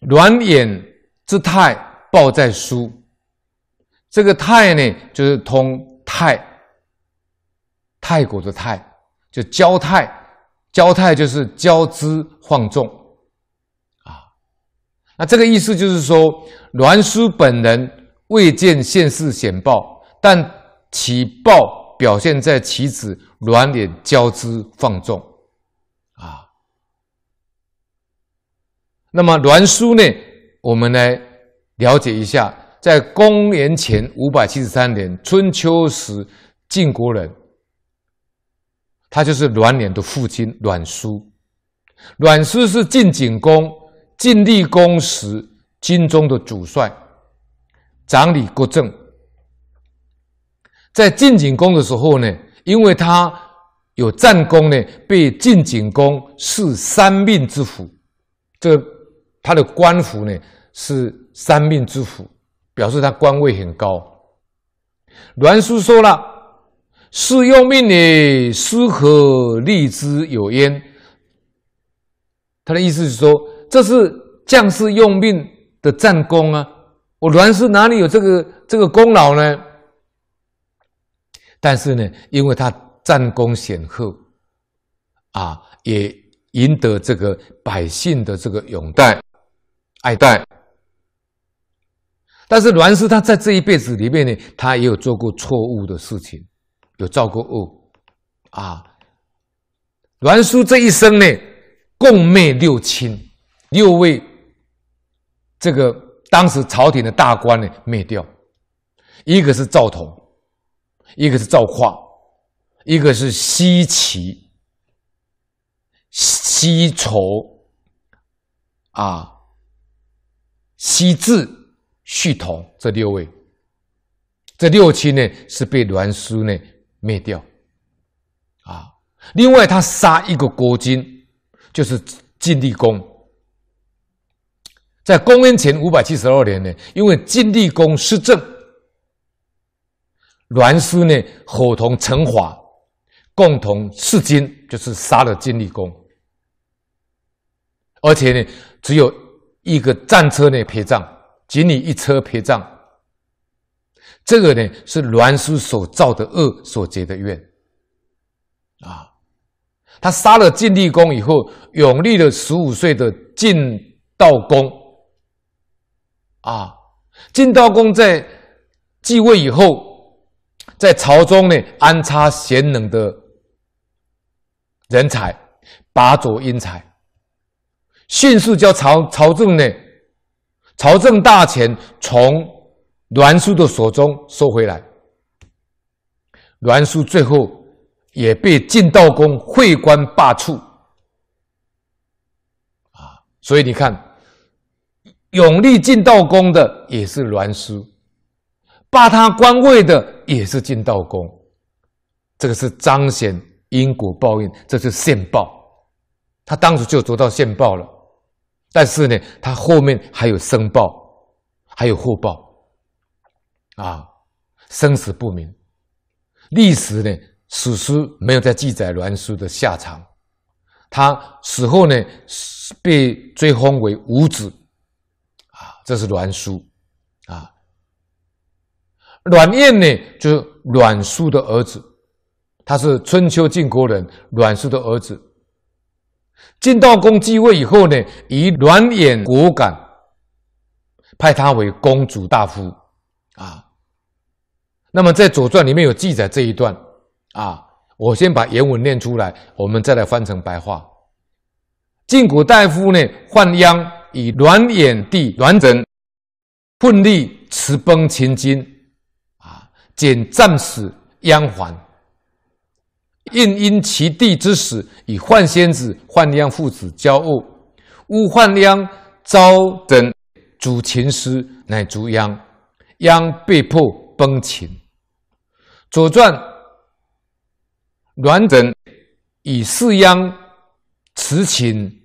卵眼之泰，报在书。这个泰呢，就是通泰，泰国的泰，就交泰，交泰就是交之放纵啊。那这个意思就是说，栾叔本人未见现世显报，但其报表现在其子卵眼交织放纵那么栾书呢，我们来了解一下。在公元前五百七十三年春秋时，晋国人，他就是卵眼的父亲栾叔。栾叔是晋景公晋厉公时军中的主帅，掌理国政。在晋景公的时候呢，因为他有战功呢，被晋景公赐三命之府。这他的官服呢是三命之服。表示他官位很高。栾叔说了：“是用命也，师何立之有焉？”他的意思是说，这是将士用命的战功啊！我栾叔哪里有这个这个功劳呢？但是呢，因为他战功显赫，啊，也赢得这个百姓的这个拥戴、爱戴。但是栾叔他在这一辈子里面呢，他也有做过错误的事情，有造过恶啊。栾叔这一生呢，共灭六亲，六位这个当时朝廷的大官呢灭掉，一个是赵统，一个是赵化，一个是西齐、西仇啊，西至。续同这六位，这六亲呢是被栾书呢灭掉，啊，另外他杀一个国君，就是晋厉公，在公元前五百七十二年呢，因为晋厉公失政，栾书呢伙同陈华，共同弑君，就是杀了晋厉公，而且呢只有一个战车呢陪葬。仅你一车陪葬，这个呢是栾叔所造的恶所结的怨啊！他杀了晋厉公以后，拥立了十五岁的晋悼公啊！晋悼公在继位以后，在朝中呢安插贤能的人才，拔擢英才，迅速将朝朝政呢。朝政大权从栾书的手中收回来，栾书最后也被晋悼公废官罢黜，啊，所以你看，拥立晋悼公的也是栾书，罢他官位的也是晋悼公，这个是彰显因果报应，这是现报，他当时就得到现报了。但是呢，他后面还有申报，还有后报，啊，生死不明。历史呢，史书没有在记载栾书的下场。他死后呢，被追封为五子，啊，这是栾书，啊，栾燕呢，就是栾书的儿子，他是春秋晋国人，栾书的儿子。晋悼公继位以后呢，以卵眼果敢，派他为公主大夫啊。那么在《左传》里面有记载这一段啊，我先把原文念出来，我们再来翻成白话。晋国大夫呢，范鞅以卵眼弟卵枕，奋力驰奔秦军啊，简战死鞅还。应因其弟之死，与宦仙子、宦鞅父子交恶，诬范鞅招枕阻秦师，乃诛鞅，鞅被迫奔秦。左传卵枕以弑鞅辞秦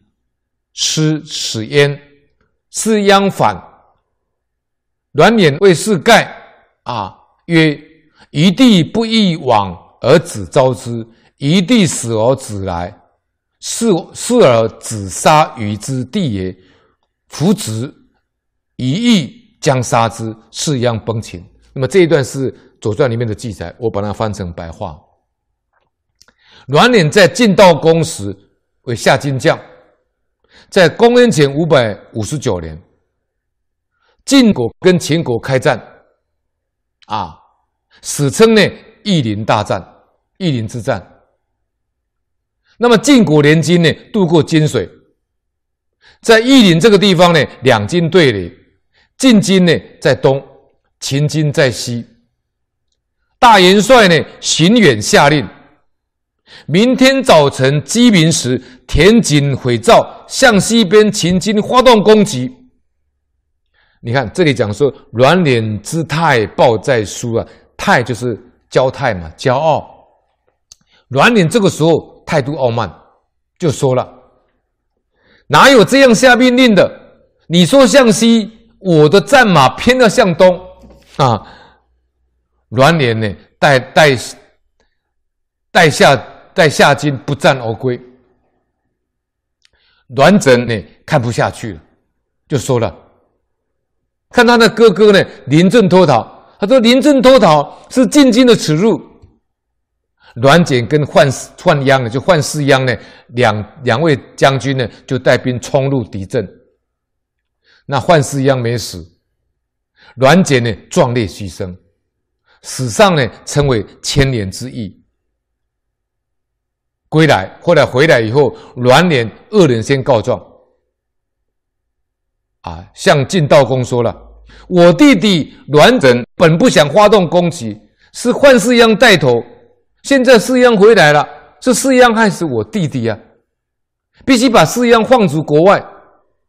师使焉，是鞅反，卵眼为是盖啊，曰：余地不宜往。而子招之，一地死而子来，是是而子杀于之弟也。夫子以义将杀之，士鞅崩秦。那么这一段是《左传》里面的记载，我把它翻成白话。阮琏在晋悼公时为下金将，在公元前五百五十九年，晋国跟秦国开战，啊，史称呢夷陵大战、夷陵之战。那么晋国联军呢渡过金水，在夷陵这个地方呢，两军对垒，晋军呢在东。秦军在西，大元帅呢荀远下令，明天早晨鸡鸣时，田井匪赵，向西边秦军发动攻击。你看这里讲说，阮琏之态暴在书啊，态就是骄态嘛，骄傲。阮琏这个时候态度傲慢，就说了：哪有这样下命令的？你说向西，我的战马偏要向东。啊，阮琏呢，带带带下带下军不战而归。阮整呢看不下去了，就说了：“看他的哥哥呢，临阵脱逃。他说临阵脱逃是晋军的耻辱。”阮简跟范范鞅呢，就范士鞅呢，两两位将军呢，就带兵冲入敌阵。那范士鞅没死。阮简呢，壮烈牺牲，史上呢称为千年之义。归来，后来回来以后，阮琏二人先告状，啊，向晋悼公说了：我弟弟阮整本不想发动攻击，是范士鞅带头，现在四鞅回来了，是四鞅害死我弟弟呀，必须把四鞅放逐国外，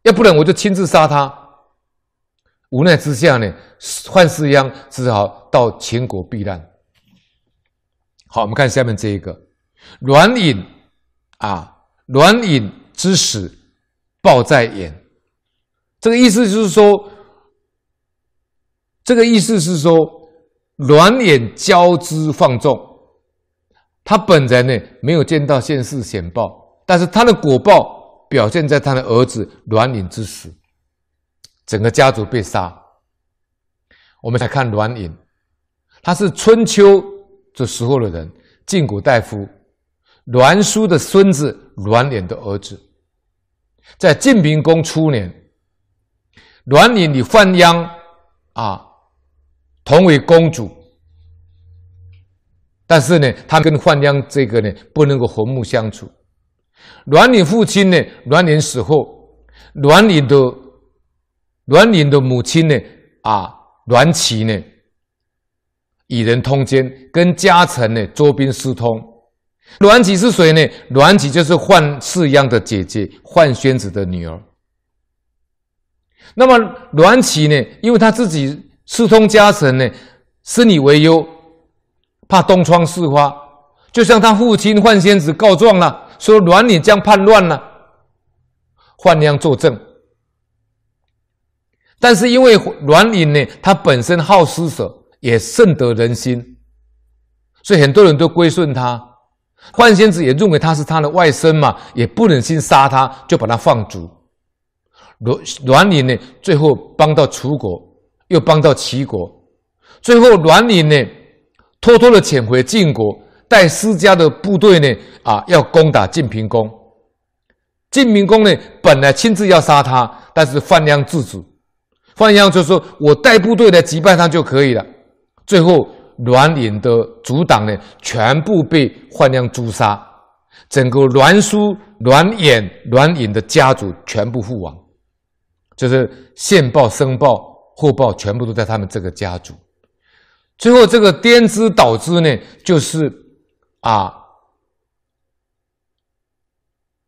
要不然我就亲自杀他。无奈之下呢，范四鞅只好到秦国避难。好，我们看下面这一个，阮隐啊，阮隐之死报在眼。这个意思就是说，这个意思是说，阮琏骄姿放纵，他本人呢没有见到现世显报，但是他的果报表现在他的儿子阮琏之死。整个家族被杀。我们来看阮琏，他是春秋这时候的人，晋国大夫栾叔的孙子，阮琏的儿子。在晋平公初年，阮琏与范鞅啊同为公主，但是呢，他跟范亮这个呢不能够和睦相处。阮琏父亲呢，阮琏死后，阮琏的。阮琏的母亲呢？啊，阮岐呢？与人通奸，跟家臣呢捉兵私通。阮岐是谁呢？阮岐就是范士鞅的姐姐，范宣子的女儿。那么阮岐呢？因为他自己私通家臣呢，生以为忧，怕东窗事发，就向他父亲范仙子告状了，说阮琏将叛乱了。范鞅作证。但是因为阮琏呢，他本身好施舍，也甚得人心，所以很多人都归顺他。范仙子也认为他是他的外甥嘛，也不忍心杀他，就把他放逐。阮阮琏呢，最后帮到楚国，又帮到齐国，最后阮琏呢，偷偷的潜回晋国，带私家的部队呢，啊，要攻打晋平公。晋平公呢，本来亲自要杀他，但是范亮制止。范鞅就说：“我带部队来击败他就可以了。”最后，阮隐的族党呢，全部被范鞅诛杀，整个栾叔、阮衍、阮隐的家族全部覆亡，就是现报、申报、后报，全部都在他们这个家族。最后，这个颠之倒之呢，就是啊，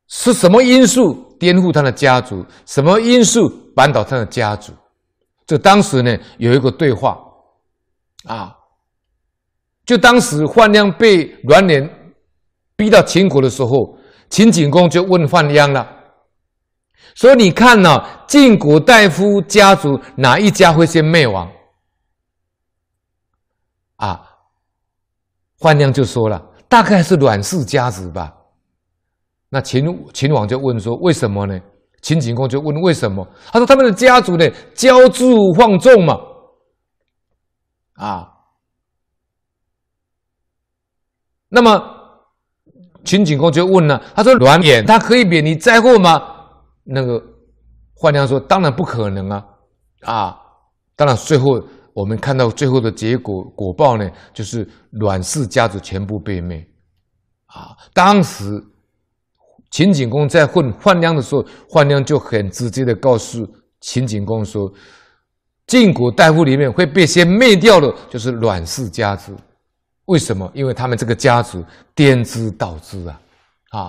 是什么因素颠覆他的家族？什么因素扳倒他的家族？这当时呢，有一个对话，啊，就当时范鞅被阮琏逼到秦国的时候，秦景公就问范鞅了，说：“你看呢、啊，晋国大夫家族哪一家会先灭亡？”啊，范鞅就说了：“大概是阮氏家族吧。”那秦秦王就问说：“为什么呢？秦景公就问为什么？他说他们的家族呢，骄恣放纵嘛，啊。那么秦景公就问了，他说阮衍他可以免你灾祸吗？那个范亮说当然不可能啊，啊，当然最后我们看到最后的结果果报呢，就是阮氏家族全部被灭，啊，当时。秦景公在混范亮的时候，范亮就很直接的告诉秦景公说：“晋国大夫里面会被先灭掉的，就是阮氏家族。为什么？因为他们这个家族颠之倒之啊。